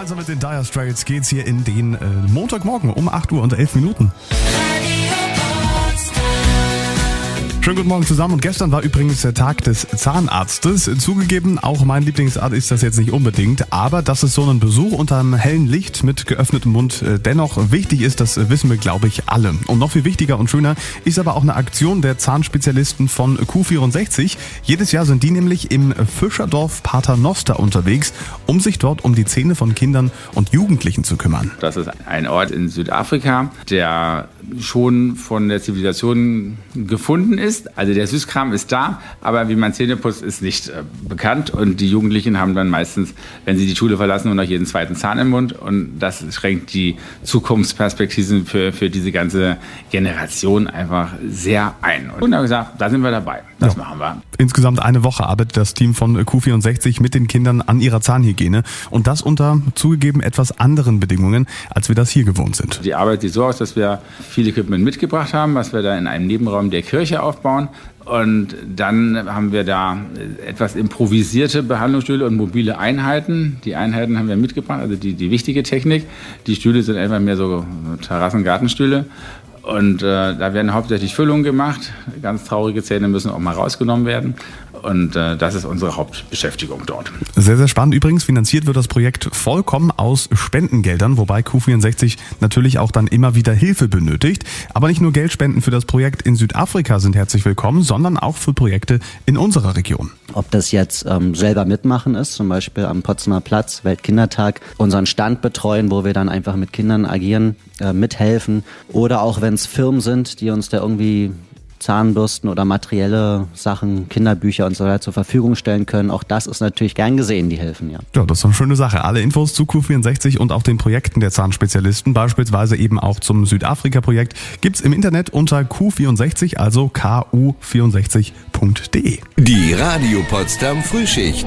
Gemeinsam mit den Dire Straits geht's hier in den äh, Montagmorgen um 8 Uhr und 11 Minuten. Schönen guten Morgen zusammen und gestern war übrigens der Tag des Zahnarztes. Zugegeben, auch mein Lieblingsart ist das jetzt nicht unbedingt, aber dass es so einen Besuch unter einem hellen Licht mit geöffnetem Mund äh, dennoch wichtig ist, das wissen wir glaube ich alle. Und noch viel wichtiger und schöner ist aber auch eine Aktion der Zahnspezialisten von Q64. Jedes Jahr sind die nämlich im Fischerdorf Paternoster unterwegs, um sich dort um die Zähne von Kindern und Jugendlichen zu kümmern. Das ist ein Ort in Südafrika, der schon von der Zivilisation gefunden ist. Also der Süßkram ist da, aber wie man Zähne putzt, ist nicht äh, bekannt. Und die Jugendlichen haben dann meistens, wenn sie die Schule verlassen, nur noch jeden zweiten Zahn im Mund. Und das schränkt die Zukunftsperspektiven für, für diese ganze Generation einfach sehr ein. Und haben gesagt, da sind wir dabei. Das ja. machen wir. Insgesamt eine Woche arbeitet das Team von Q64 mit den Kindern an ihrer Zahnhygiene. Und das unter zugegeben etwas anderen Bedingungen, als wir das hier gewohnt sind. Die Arbeit sieht so aus, dass wir viel Equipment mitgebracht haben, was wir da in einem Nebenraum der Kirche aufbauen. Und dann haben wir da etwas improvisierte Behandlungsstühle und mobile Einheiten. Die Einheiten haben wir mitgebracht, also die, die wichtige Technik. Die Stühle sind einfach mehr so Terrassen-Gartenstühle. Und äh, da werden hauptsächlich Füllungen gemacht. Ganz traurige Zähne müssen auch mal rausgenommen werden. Und äh, das ist unsere Hauptbeschäftigung dort. Sehr, sehr spannend. Übrigens finanziert wird das Projekt vollkommen aus Spendengeldern, wobei Q64 natürlich auch dann immer wieder Hilfe benötigt. Aber nicht nur Geldspenden für das Projekt in Südafrika sind herzlich willkommen, sondern auch für Projekte in unserer Region. Ob das jetzt ähm, selber mitmachen ist, zum Beispiel am Potsdamer Platz, Weltkindertag, unseren Stand betreuen, wo wir dann einfach mit Kindern agieren, äh, mithelfen. Oder auch wenn es Firmen sind, die uns da irgendwie Zahnbürsten oder materielle Sachen, Kinderbücher und so weiter zur Verfügung stellen können. Auch das ist natürlich gern gesehen, die helfen, ja. Ja, das ist eine schöne Sache. Alle Infos zu Q64 und auch den Projekten der Zahnspezialisten, beispielsweise eben auch zum Südafrika-Projekt, gibt's im Internet unter Q64, also ku64.de. Die Radio Potsdam Frühschicht.